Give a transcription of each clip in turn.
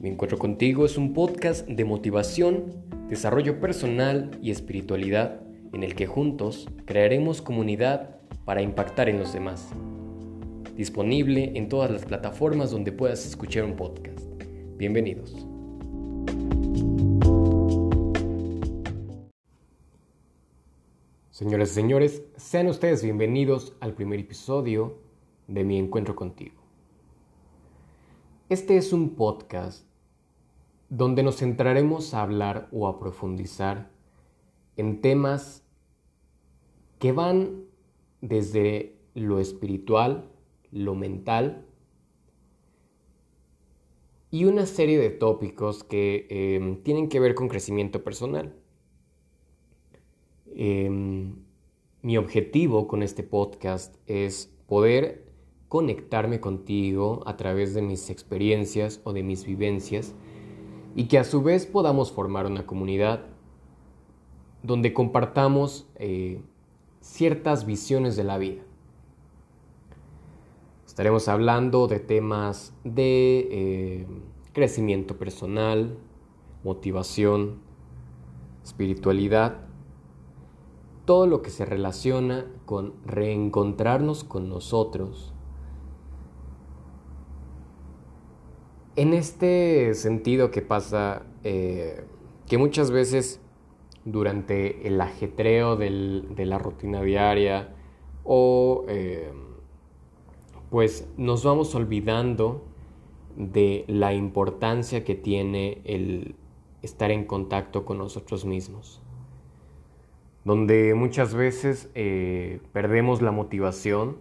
Mi encuentro contigo es un podcast de motivación, desarrollo personal y espiritualidad en el que juntos crearemos comunidad para impactar en los demás. Disponible en todas las plataformas donde puedas escuchar un podcast. Bienvenidos. Señoras y señores, sean ustedes bienvenidos al primer episodio de Mi Encuentro contigo. Este es un podcast donde nos centraremos a hablar o a profundizar en temas que van desde lo espiritual, lo mental y una serie de tópicos que em, tienen que ver con crecimiento personal. Em, mi objetivo con este podcast es poder conectarme contigo a través de mis experiencias o de mis vivencias y que a su vez podamos formar una comunidad donde compartamos eh, ciertas visiones de la vida. Estaremos hablando de temas de eh, crecimiento personal, motivación, espiritualidad, todo lo que se relaciona con reencontrarnos con nosotros En este sentido que pasa, eh, que muchas veces durante el ajetreo de la rutina diaria o eh, pues nos vamos olvidando de la importancia que tiene el estar en contacto con nosotros mismos, donde muchas veces eh, perdemos la motivación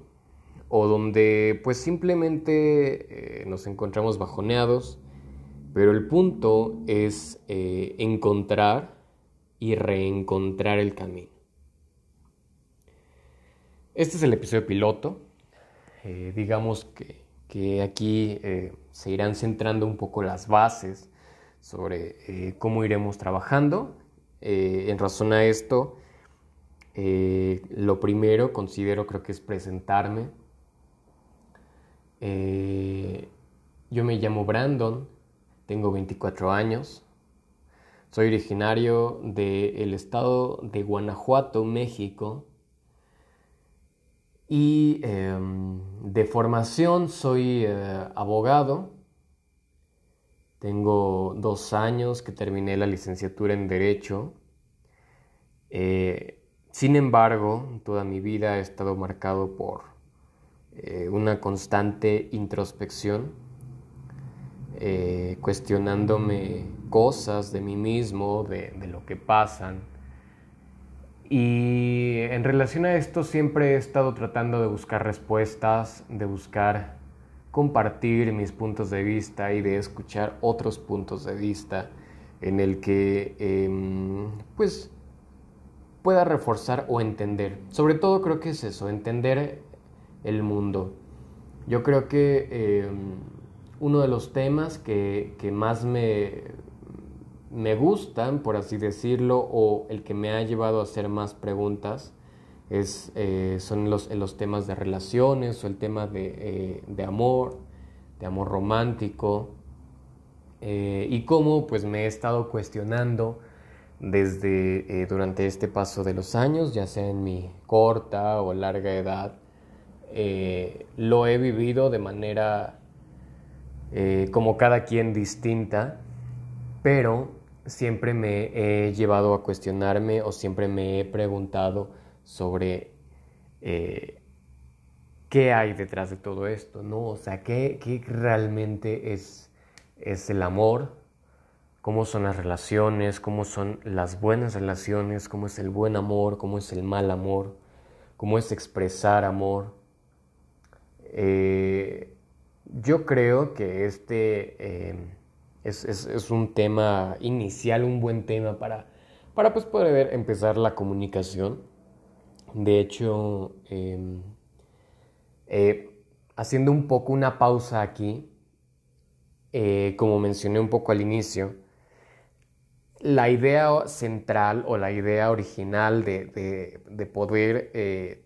o donde pues simplemente eh, nos encontramos bajoneados, pero el punto es eh, encontrar y reencontrar el camino. Este es el episodio piloto, eh, digamos que, que aquí se irán centrando un poco las bases sobre cómo iremos trabajando. en razón a esto, lo primero considero creo que es presentarme, eh, yo me llamo Brandon, tengo 24 años, soy originario del estado de Guanajuato, México, y em, de formación soy eh, abogado. Tengo dos años que terminé la licenciatura en Derecho. Eh, sin embargo, toda mi vida he estado marcado por eh, una constante introspección, eh, cuestionándome cosas de mí mismo, de, lo que pasan. Y en relación a esto siempre he estado tratando de buscar respuestas, de buscar compartir mis puntos de vista y de escuchar otros puntos de vista en el que em, pues pueda reforzar o entender. Sobre todo creo que es eso, entender el mundo. Yo creo que em, uno de los temas que, más me, me gustan, por así decirlo, o el que me ha llevado a hacer más preguntas, es, eh, son los, los, temas de relaciones o el tema de, eh, amor, de amor romántico, eh, y cómo pues me he estado cuestionando desde durante este paso de los años, ya sea en mi corta o larga edad, eh, lo he vivido de manera eh, como cada quien distinta, pero siempre me he llevado a cuestionarme o siempre me he preguntado sobre eh, qué hay detrás de todo esto, ¿no? O sea, qué, qué realmente es, es el amor, cómo son las relaciones, cómo son las buenas relaciones, cómo es el buen amor, cómo es el mal amor, cómo es expresar amor, eh, yo creo que este eh, es, un tema inicial, un buen tema para, para pues, poder empezar la comunicación. De hecho, em, eh, haciendo un poco una pausa aquí, como mencioné un poco al inicio, la idea central o la idea original de, de poder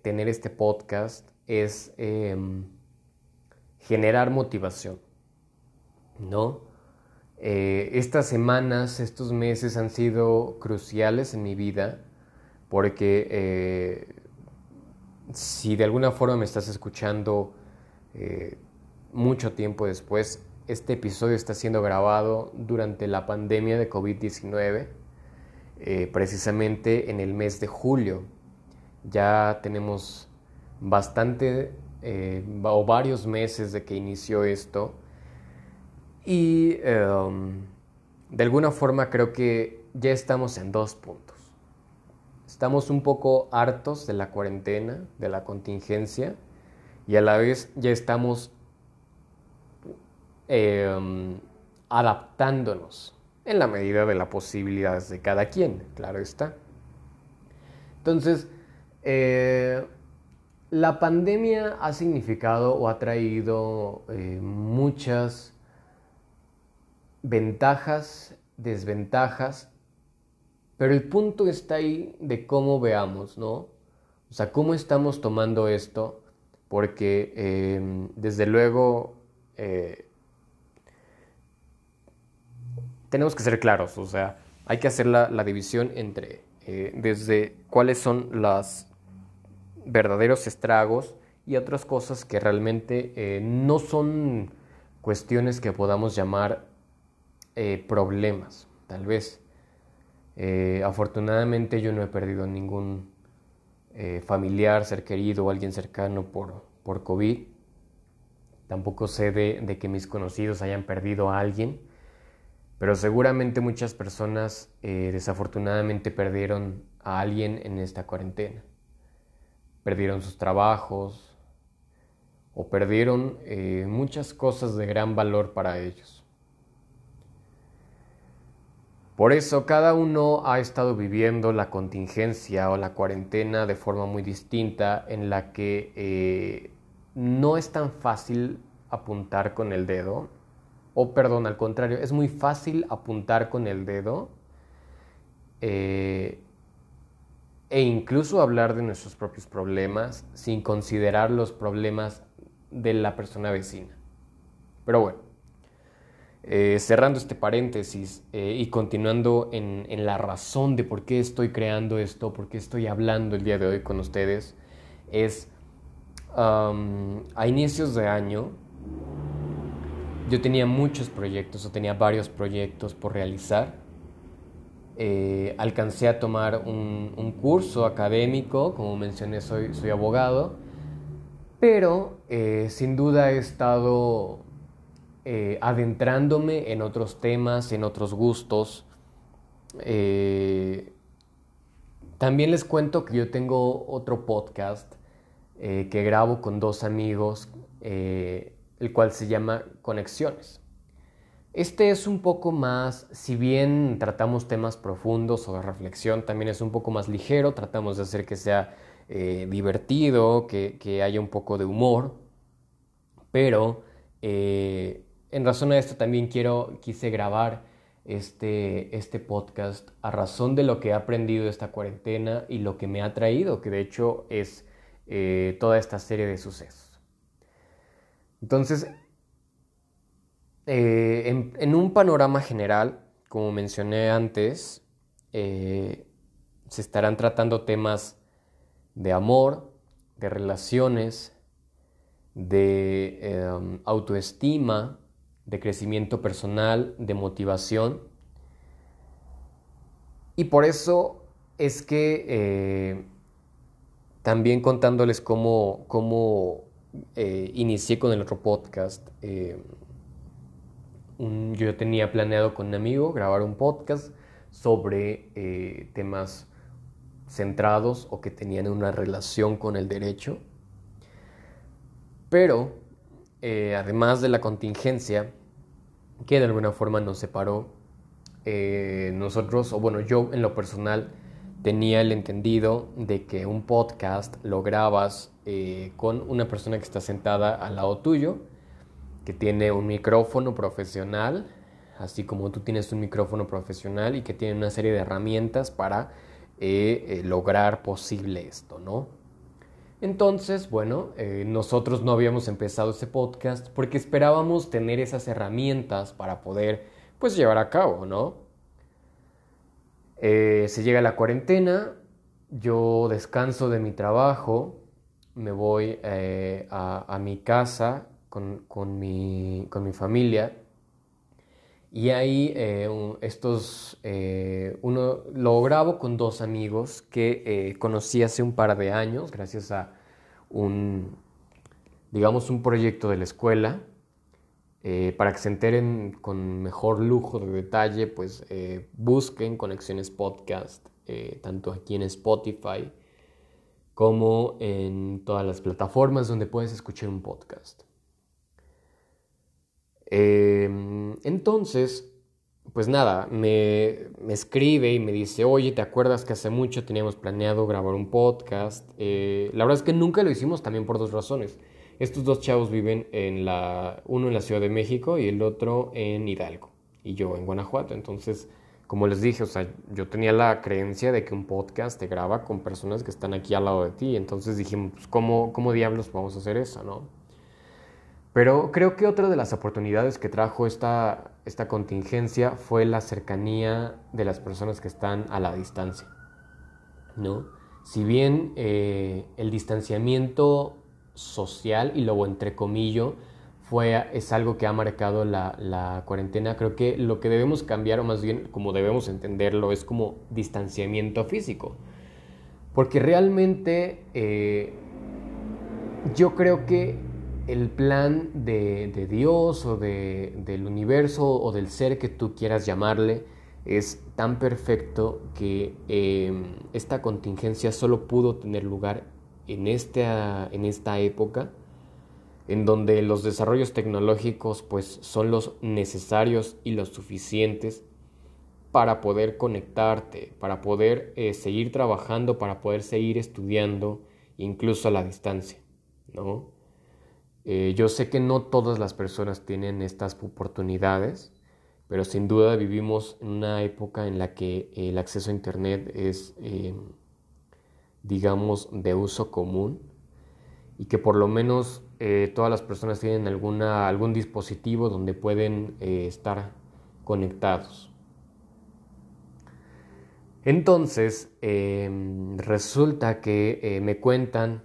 tener este podcast es em, generar motivación, ¿no? estas semanas, estos meses han sido cruciales en mi vida porque si de alguna forma me estás escuchando mucho tiempo después, este episodio está siendo grabado durante la pandemia de COVID-19, eh, precisamente en el mes de julio. Ya tenemos bastante eh, o varios meses de que inició esto y em, de alguna forma creo que ya estamos en dos puntos. Estamos un poco hartos de la cuarentena, de la contingencia y a la vez ya estamos Em, adaptándonos en la medida de las posibilidades de cada quien, claro está. Entonces, eh, la pandemia ha significado o ha traído eh, muchas ventajas, desventajas, pero el punto está ahí de cómo veamos, ¿no? O sea, cómo estamos tomando esto, porque em, desde luego eh, tenemos que ser claros, o sea, hay que hacer la, división entre eh, desde cuáles son los verdaderos estragos y otras cosas que realmente eh, no son cuestiones que podamos llamar eh, problemas, tal vez. afortunadamente yo no he perdido ningún familiar, ser querido o alguien cercano por, por COVID. Tampoco sé de que mis conocidos hayan perdido a alguien pero seguramente muchas personas eh, desafortunadamente perdieron a alguien en esta cuarentena. Perdieron sus trabajos o perdieron eh, muchas cosas de gran valor para ellos. Por eso cada uno ha estado viviendo la contingencia o la cuarentena de forma muy distinta en la que eh, no es tan fácil apuntar con el dedo o perdón, al contrario, es muy fácil apuntar con el dedo eh, e incluso hablar de nuestros propios problemas sin considerar los problemas de la persona vecina. Pero bueno, eh, cerrando este paréntesis eh, y continuando en, la razón de por qué estoy creando esto, por qué estoy hablando el día de hoy con ustedes, es a inicios de año yo tenía muchos proyectos o tenía varios proyectos por realizar. Eh, alcancé a tomar un, curso académico, como mencioné soy, abogado, pero eh, sin duda he estado eh, adentrándome en otros temas, en otros gustos. también les cuento que yo tengo otro podcast que grabo con dos amigos el cual se llama Conexiones. Este es un poco más, si bien tratamos temas profundos o de reflexión, también es un poco más ligero, tratamos de hacer que sea eh, divertido, que, haya un poco de humor, pero eh, en razón a esto también quiero, quise grabar este, este podcast a razón de lo que he aprendido esta cuarentena y lo que me ha traído, que de hecho es eh, toda esta serie de sucesos. Entonces, eh, en, un panorama general, como mencioné antes, eh, se estarán tratando temas de amor, de relaciones, de em, autoestima, de crecimiento personal, de motivación. Y por eso es que eh, también contándoles cómo, cómo inicié con el otro podcast. Eh, yo tenía planeado con un amigo grabar un podcast sobre eh, temas centrados o que tenían una relación con el derecho. Pero, además de la contingencia, que de alguna forma nos separó, nosotros, o bueno, yo en lo personal, tenía el entendido de que un podcast lo grabas eh, con una persona que está sentada al lado tuyo, que tiene un micrófono profesional, así como tú tienes un micrófono profesional y que tiene una serie de herramientas para eh, eh, lograr posible esto, ¿no? Entonces, bueno, nosotros no habíamos empezado ese podcast porque esperábamos tener esas herramientas para poder pues llevar a cabo, ¿no? Eh, se llega la cuarentena, yo descanso de mi trabajo, me voy eh, a, mi casa con, mi, familia y ahí eh, estos, uno lo grabo con dos amigos que conocí hace un par de años gracias a un, digamos, un proyecto de la escuela. para que se enteren con mejor lujo de detalle, pues busquen Conexiones Podcast eh, tanto aquí en Spotify como en todas las plataformas donde puedes escuchar un podcast. Em, entonces, pues nada, me, escribe y me dice, oye, ¿te acuerdas que hace mucho teníamos planeado grabar un podcast? Eh, la verdad es que nunca lo hicimos también por dos razones. Estos dos chavos viven en la, uno en la Ciudad de México y el otro en Hidalgo y yo en Guanajuato. Entonces, como les dije, o sea, yo tenía la creencia de que un podcast te graba con personas que están aquí al lado de ti. Entonces dijimos, pues, ¿cómo, ¿cómo diablos vamos a hacer eso, no? Pero creo que otra de las oportunidades que trajo esta, esta contingencia fue la cercanía de las personas que están a la distancia, ¿no? Si bien eh, el distanciamiento social, y luego entre comillas, es algo que ha marcado la, cuarentena. Creo que lo que debemos cambiar, o más bien como debemos entenderlo, es como distanciamiento físico. Porque realmente eh, yo creo que el plan de, Dios o del universo o del ser que tú quieras llamarle es tan perfecto que em, esta contingencia solo pudo tener lugar en esta, en esta época en donde los desarrollos tecnológicos pues son los necesarios y los suficientes para poder conectarte, para poder eh, seguir trabajando, para poder seguir estudiando, incluso a la distancia, ¿no? Eh, yo sé que no todas las personas tienen estas oportunidades, pero sin duda vivimos en una época en la que el acceso a Internet es, eh, digamos, de uso común y que por lo menos eh, todas las personas tienen alguna, algún dispositivo donde pueden eh, estar conectados. Entonces, em, resulta que me cuentan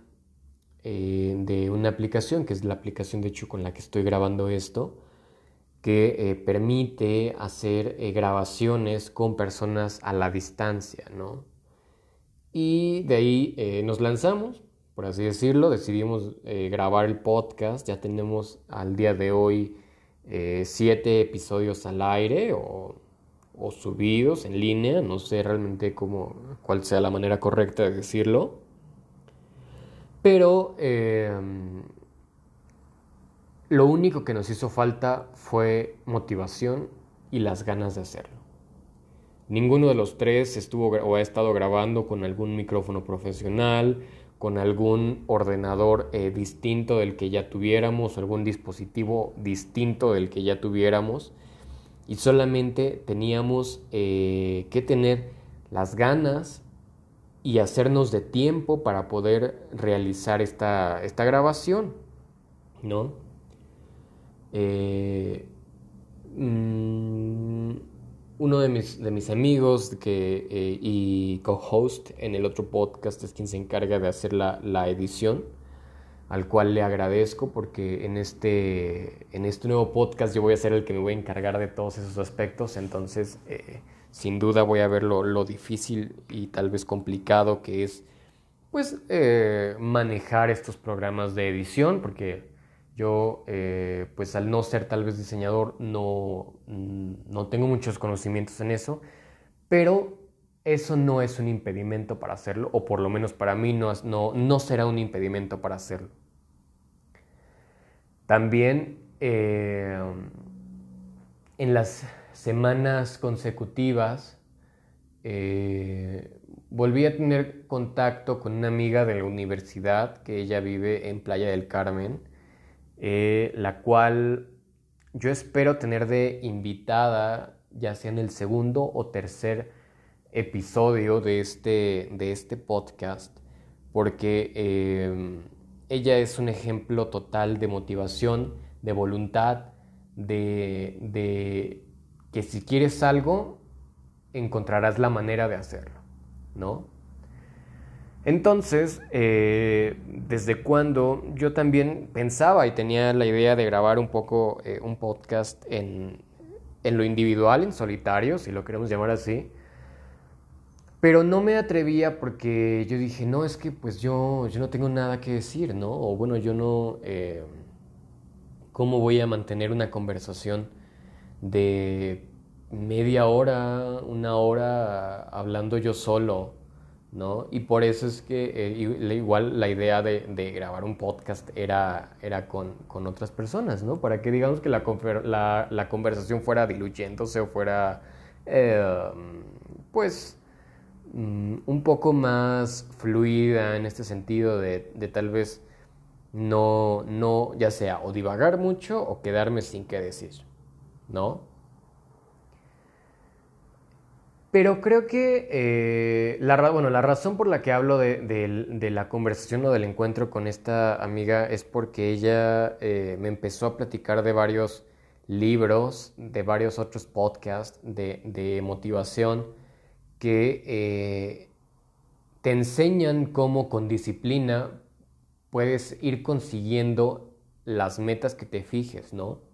de una aplicación, que es la aplicación de hecho con la que estoy grabando esto, que permite hacer grabaciones con personas a la distancia, ¿no? Y de ahí nos lanzamos, por así decirlo, decidimos eh, grabar el podcast. Ya tenemos al día de hoy eh, siete episodios al aire o, subidos en línea. No sé realmente cómo, cuál sea la manera correcta de decirlo. Pero em, lo único que nos hizo falta fue motivación y las ganas de hacerlo. Ninguno de los tres estuvo o ha estado grabando con algún micrófono profesional con algún ordenador eh, distinto del que ya tuviéramos, algún dispositivo distinto del que ya tuviéramos y solamente teníamos eh, que tener las ganas y hacernos de tiempo para poder realizar esta, esta grabación, ¿no? Eh, mm, uno de mis, de mis amigos que, eh, y co-host en el otro podcast es quien se encarga de hacer la, la, edición, al cual le agradezco porque en este, en este nuevo podcast yo voy a ser el que me voy a encargar de todos esos aspectos, entonces eh, sin duda voy a ver lo, difícil y tal vez complicado que es pues eh, manejar estos programas de edición porque yo, eh, pues al no ser tal vez diseñador, no, mm, no tengo muchos conocimientos en eso, pero eso no es un impedimento para hacerlo, o por lo menos para mí no, no, no será un impedimento para hacerlo. También eh, en las semanas consecutivas eh, volví a tener contacto con una amiga de la universidad que ella vive en Playa del Carmen eh, la cual yo espero tener de invitada, ya sea en el segundo o tercer episodio de este, de este podcast, porque eh, ella es un ejemplo total de motivación, de voluntad, de, que si quieres algo, encontrarás la manera de hacerlo, ¿no? Entonces, eh, desde cuando yo también pensaba y tenía la idea de grabar un poco eh, un podcast en, en lo individual, en solitario, si lo queremos llamar así, pero no me atrevía porque yo dije, no, es que pues yo, yo no tengo nada que decir, ¿no? O bueno, yo no... Eh, ¿Cómo voy a mantener una conversación de media hora, una hora hablando yo solo? ¿no? Y por eso es que eh, igual la idea de, grabar un podcast era, era con, otras personas, ¿no? Para que digamos que la, la, conversación fuera diluyéndose o fuera, eh, pues, mm, un poco más fluida en este sentido de, de tal vez no, no, ya sea o divagar mucho o quedarme sin qué decir, ¿no? Pero creo que eh, la, bueno, la razón por la que hablo de, la conversación o del encuentro con esta amiga es porque ella eh, me empezó a platicar de varios libros, de varios otros podcasts de, motivación que eh, te enseñan cómo con disciplina puedes ir consiguiendo las metas que te fijes, ¿no?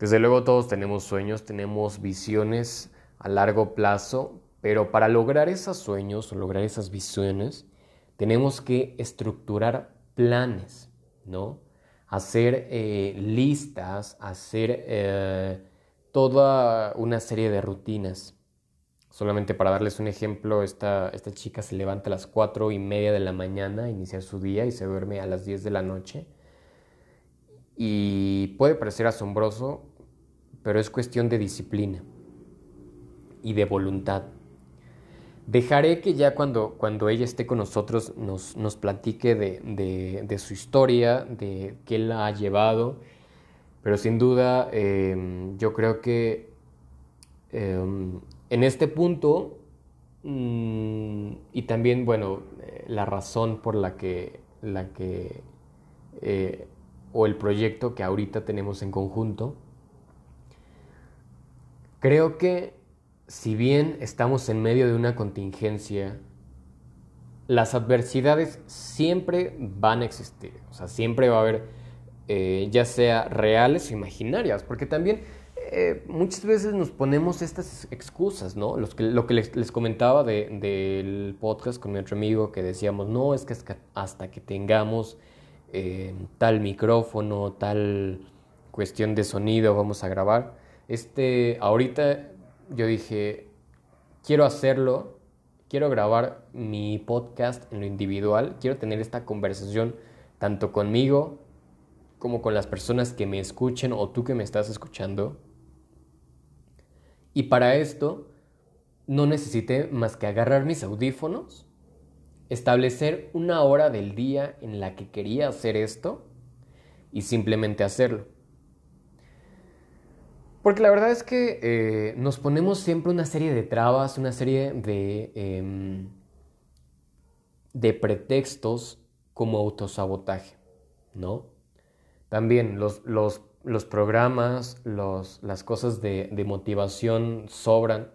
Desde luego todos tenemos sueños, tenemos visiones, a largo plazo, pero para lograr esos sueños o lograr esas visiones, tenemos que estructurar planes, ¿no? Hacer eh, listas, hacer eh, toda una serie de rutinas. Solamente para darles un ejemplo, esta, esta chica se levanta a las cuatro y media de la mañana, inicia su día y se duerme a las 10 de la noche. Y puede parecer asombroso, pero es cuestión de disciplina y de voluntad. Dejaré que ya cuando, cuando ella esté con nosotros nos, nos platique de, su historia, de qué la ha llevado, pero sin duda em, yo creo que em, en este punto mm, y también, bueno, eh, la razón por la que, la que eh, o el proyecto que ahorita tenemos en conjunto, creo que si bien estamos en medio de una contingencia, las adversidades siempre van a existir. O sea, siempre va a haber, eh, ya sea reales o imaginarias, porque también eh, muchas veces nos ponemos estas excusas, ¿no? Los que, lo que les, comentaba del podcast con mi otro amigo, que decíamos, no, es que hasta que tengamos eh, tal micrófono, tal cuestión de sonido, vamos a grabar. Este, ahorita yo dije, quiero hacerlo, quiero grabar mi podcast en lo individual, quiero tener esta conversación tanto conmigo como con las personas que me escuchen o tú que me estás escuchando. Y para esto no necesité más que agarrar mis audífonos, establecer una hora del día en la que quería hacer esto y simplemente hacerlo. Porque la verdad es que eh, nos ponemos siempre una serie de trabas, una serie de, em, de pretextos como autosabotaje, ¿no? También los, los, programas, los, las cosas de, motivación sobran,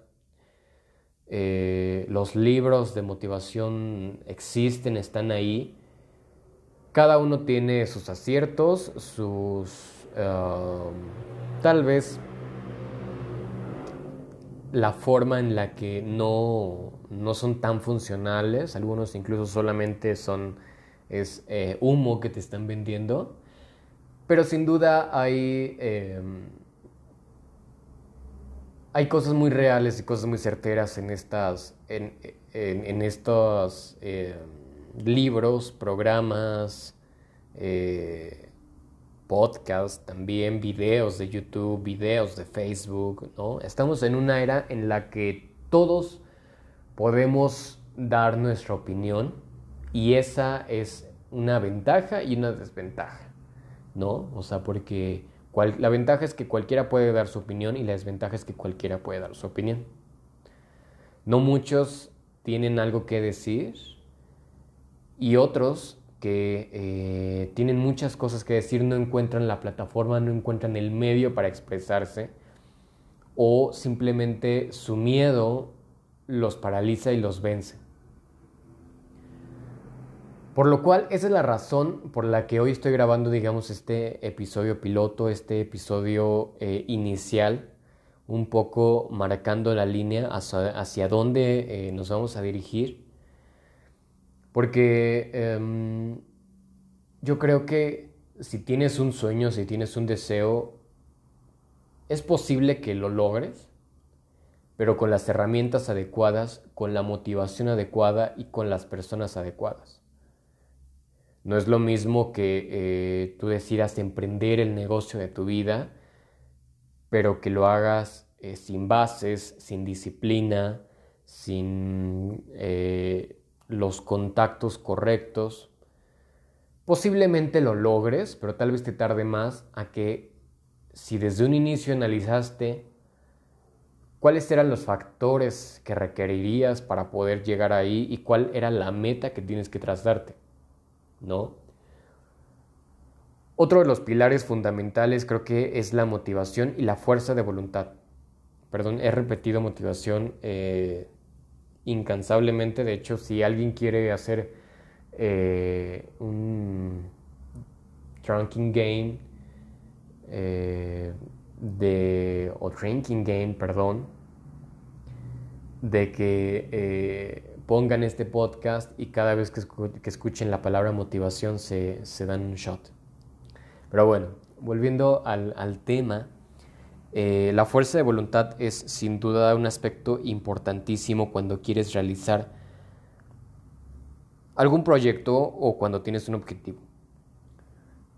eh, los libros de motivación existen, están ahí. Cada uno tiene sus aciertos, sus... tal vez la forma en la que no, son tan funcionales, algunos incluso solamente son es eh, humo que te están vendiendo, pero sin duda hay, em, hay cosas muy reales y cosas muy certeras en, estas, en, estos em, libros, programas, eh, podcasts, también videos de YouTube, videos de Facebook, ¿no? Estamos en una era en la que todos podemos dar nuestra opinión y esa es una ventaja y una desventaja, ¿no? O sea, porque la ventaja es que cualquiera puede dar su opinión y la desventaja es que cualquiera puede dar su opinión. No muchos tienen algo que decir y otros que eh, tienen muchas cosas que decir, no encuentran la plataforma, no encuentran el medio para expresarse, o simplemente su miedo los paraliza y los vence. Por lo cual, esa es la razón por la que hoy estoy grabando, digamos, este episodio piloto, este episodio eh, inicial, un poco marcando la línea hacia, dónde eh, nos vamos a dirigir. Porque em, yo creo que si tienes un sueño, si tienes un deseo, es posible que lo logres, pero con las herramientas adecuadas, con la motivación adecuada y con las personas adecuadas. No es lo mismo que eh, tú decidas emprender el negocio de tu vida, pero que lo hagas eh, sin bases, sin disciplina, sin eh, los contactos correctos. Posiblemente lo logres, pero tal vez te tarde más a que si desde un inicio analizaste cuáles eran los factores que requerirías para poder llegar ahí y cuál era la meta que tienes que trazarte. ¿no? Otro de los pilares fundamentales creo que es la motivación y la fuerza de voluntad. Perdón, he repetido motivación eh, incansablemente. De hecho, si alguien quiere hacer eh, un drinking game eh, de, o drinking game, perdón, de que pongan este podcast y cada vez que, escuchen la palabra motivación se, dan un shot. Pero bueno, volviendo al, tema, eh, la fuerza de voluntad es sin duda un aspecto importantísimo cuando quieres realizar algún proyecto o cuando tienes un objetivo.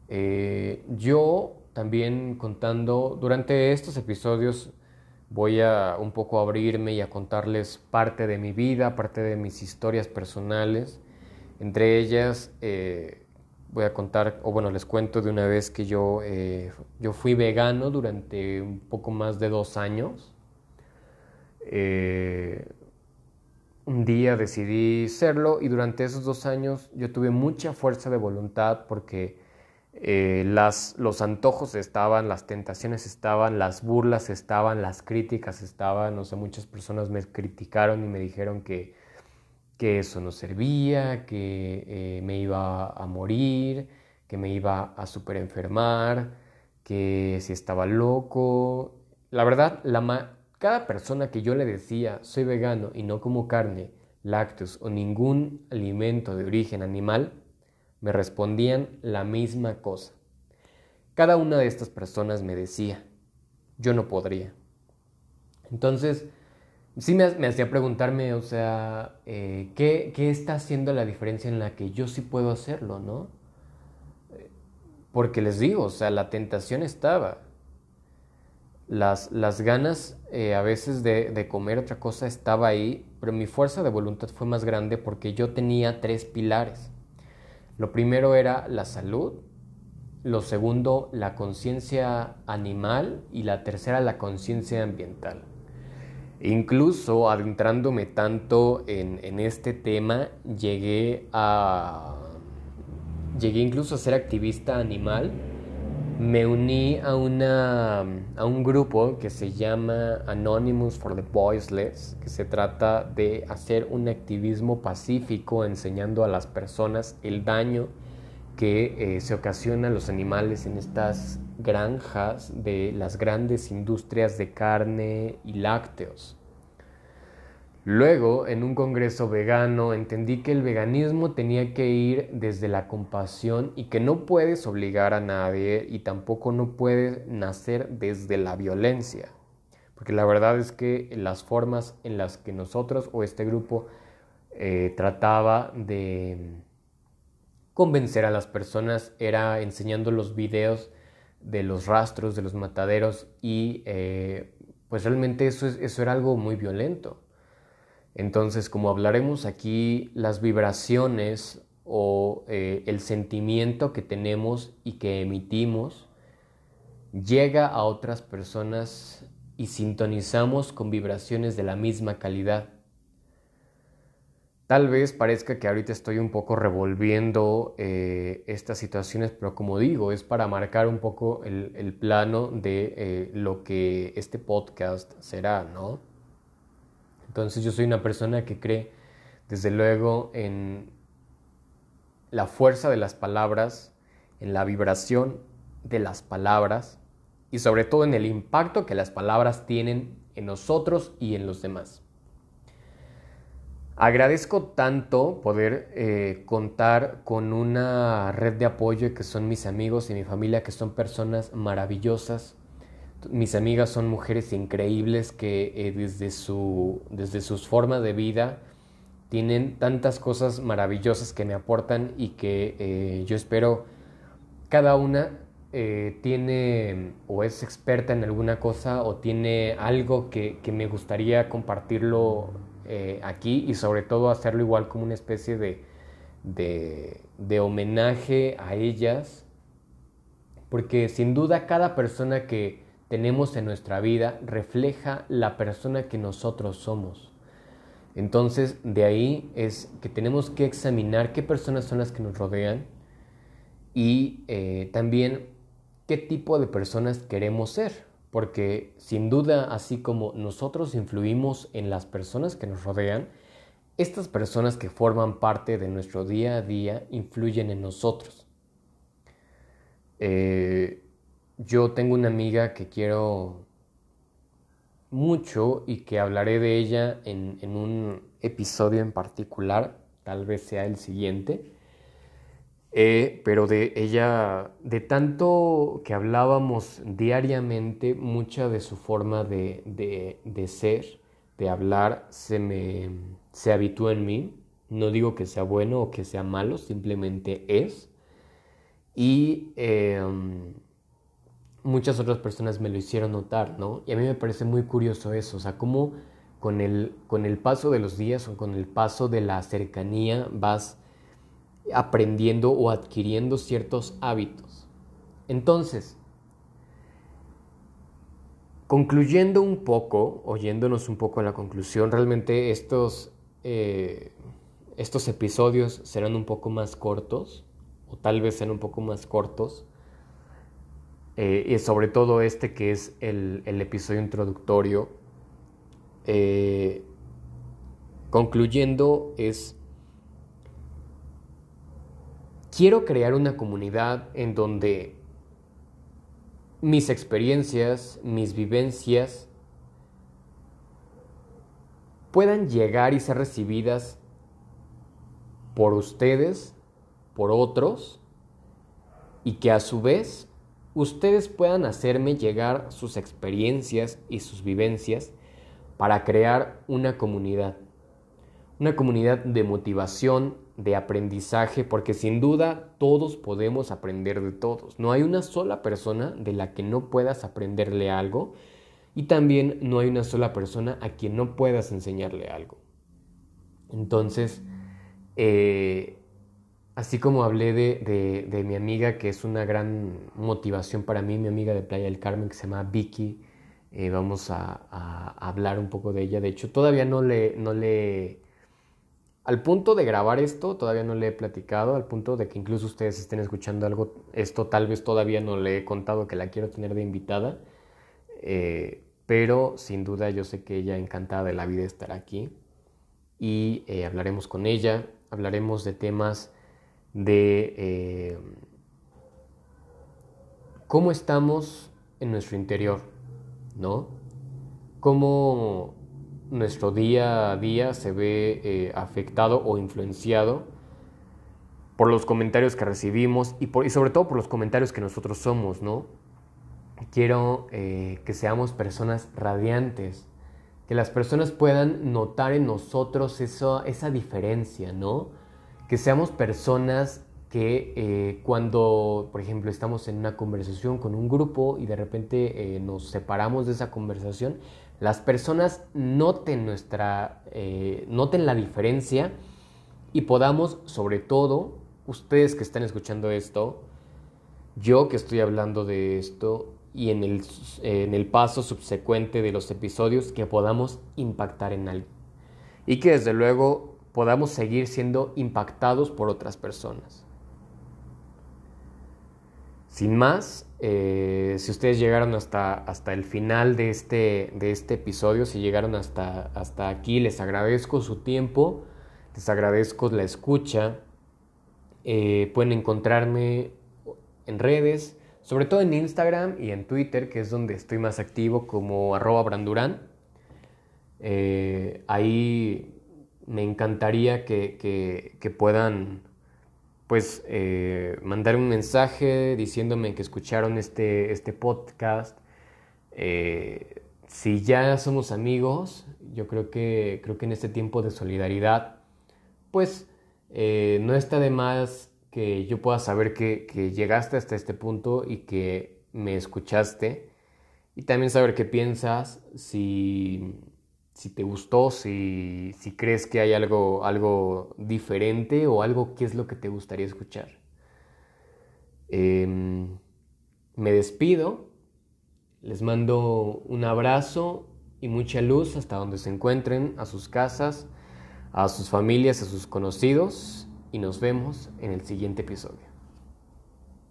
Eh, yo también contando durante estos episodios voy a un poco abrirme y a contarles parte de mi vida, parte de mis historias personales. Entre ellas eh, voy a contar, o bueno, les cuento de una vez que yo, eh, yo fui vegano durante un poco más de dos años. Eh, un día decidí serlo y durante esos dos años yo tuve mucha fuerza de voluntad porque eh, las, los antojos estaban, las tentaciones estaban, las burlas estaban, las críticas estaban, no sé, muchas personas me criticaron y me dijeron que, que eso no servía, que eh, me iba a morir, que me iba a super enfermar, que si estaba loco. La verdad, la cada persona que yo le decía soy vegano y no como carne, lácteos o ningún alimento de origen animal, me respondían la misma cosa. Cada una de estas personas me decía, yo no podría. Entonces, sí me, hacía preguntarme, o sea, eh, ¿qué, ¿qué, está haciendo la diferencia en la que yo sí puedo hacerlo, no? Porque les digo, o sea, la tentación estaba. Las, las ganas eh, a veces de, de comer otra cosa estaba ahí, pero mi fuerza de voluntad fue más grande porque yo tenía tres pilares. Lo primero era la salud, lo segundo la conciencia animal y la tercera la conciencia ambiental. Incluso adentrándome tanto en, este tema, llegué a. Llegué incluso a ser activista animal me uní a, una, a un grupo que se llama Anonymous for the Voiceless, que se trata de hacer un activismo pacífico enseñando a las personas el daño que eh, se ocasiona a los animales en estas granjas de las grandes industrias de carne y lácteos. Luego, en un congreso vegano, entendí que el veganismo tenía que ir desde la compasión y que no puedes obligar a nadie y tampoco no puedes nacer desde la violencia. Porque la verdad es que las formas en las que nosotros o este grupo eh, trataba de convencer a las personas era enseñando los videos de los rastros, de los mataderos y eh, pues realmente eso, eso era algo muy violento. Entonces, como hablaremos aquí, las vibraciones o eh, el sentimiento que tenemos y que emitimos llega a otras personas y sintonizamos con vibraciones de la misma calidad. Tal vez parezca que ahorita estoy un poco revolviendo eh, estas situaciones, pero como digo, es para marcar un poco el, plano de eh, lo que este podcast será, ¿no? Entonces yo soy una persona que cree, desde luego, en la fuerza de las palabras, en la vibración de las palabras y sobre todo en el impacto que las palabras tienen en nosotros y en los demás. Agradezco tanto poder eh, contar con una red de apoyo que son mis amigos y mi familia, que son personas maravillosas. Mis amigas son mujeres increíbles que eh, desde, su, desde sus formas de vida tienen tantas cosas maravillosas que me aportan y que eh, yo espero cada una tiene o es experta en alguna cosa o tiene algo que, que me gustaría compartirlo eh, aquí y sobre todo hacerlo igual como una especie de, de, homenaje a ellas, porque sin duda cada persona que tenemos en nuestra vida refleja la persona que nosotros somos. Entonces, de ahí es que tenemos que examinar qué personas son las que nos rodean y eh, también qué tipo de personas queremos ser porque sin duda, así como nosotros influimos en las personas que nos rodean, estas personas que forman parte de nuestro día a día influyen en nosotros. Eh, yo tengo una amiga que quiero mucho y que hablaré de ella en un episodio en particular, tal vez sea el siguiente. Eh, pero de ella, de tanto que hablábamos diariamente, mucha de su forma de, de, ser, de hablar, se me se habitúa en mí. No digo que sea bueno o que sea malo, simplemente es. Y em, muchas otras personas me lo hicieron notar, ¿no? Y a mí me parece muy curioso eso, o sea, cómo con el, con el paso de los días o con el paso de la cercanía vas aprendiendo o adquiriendo ciertos hábitos. Entonces, concluyendo un poco, oyéndonos un poco a la conclusión, realmente estos, eh, estos episodios serán un poco más cortos, o tal vez sean un poco más cortos, eh, y sobre todo este que es el, episodio introductorio. Eh, concluyendo es quiero crear una comunidad en donde mis experiencias, mis vivencias puedan llegar y ser recibidas por ustedes, por otros, y que a su vez ustedes puedan hacerme llegar sus experiencias y sus vivencias para crear una comunidad. Una comunidad de motivación, de aprendizaje, porque sin duda todos podemos aprender de todos. No hay una sola persona de la que no puedas aprenderle algo y también no hay una sola persona a quien no puedas enseñarle algo. Entonces, eh, así como hablé de, mi amiga, que es una gran motivación para mí, mi amiga de Playa del Carmen, que se llama Vicky, eh, vamos a, a, hablar un poco de ella. De hecho, todavía no le, no le al punto de grabar esto, todavía no le he platicado, al punto de que incluso ustedes estén escuchando algo, esto tal vez todavía no le he contado que la quiero tener de invitada, eh, pero sin duda yo sé que ella encantada de la vida estar aquí y eh, hablaremos con ella, hablaremos de temas de eh, cómo estamos en nuestro interior, ¿no? Nuestro día a día se ve eh, afectado o influenciado por los comentarios que recibimos y, por, sobre todo por los comentarios que nosotros somos, ¿no? Quiero eh, que seamos personas radiantes, que las personas puedan notar en nosotros eso, esa diferencia, ¿no? Que seamos personas que eh, cuando, por ejemplo, estamos en una conversación con un grupo y de repente nos separamos de esa conversación, las personas noten nuestra, eh, noten la diferencia y podamos, sobre todo, ustedes que están escuchando esto, yo que estoy hablando de esto y en el, en el paso subsecuente de los episodios, que podamos impactar en algo. Y que desde luego podamos seguir siendo impactados por otras personas. Sin más, eh, si ustedes llegaron hasta, hasta el final de este, de este episodio, si llegaron hasta, hasta aquí, les agradezco su tiempo, les agradezco la escucha. Eh, pueden encontrarme en redes, sobre todo en Instagram y en Twitter, que es donde estoy más activo como arroba brandurán. Eh, ahí me encantaría que puedan pues eh, mandar un mensaje diciéndome que escucharon este, este podcast. Eh, si ya somos amigos, yo creo que, creo que en este tiempo de solidaridad, pues eh, no está de más que yo pueda saber que, que llegaste hasta este punto y que me escuchaste. Y también saber qué piensas, si si te gustó, si, crees que hay algo, algo diferente o algo que es lo que te gustaría escuchar. Em, me despido, les mando un abrazo y mucha luz hasta donde se encuentren, a sus casas, a sus familias, a sus conocidos y nos vemos en el siguiente episodio.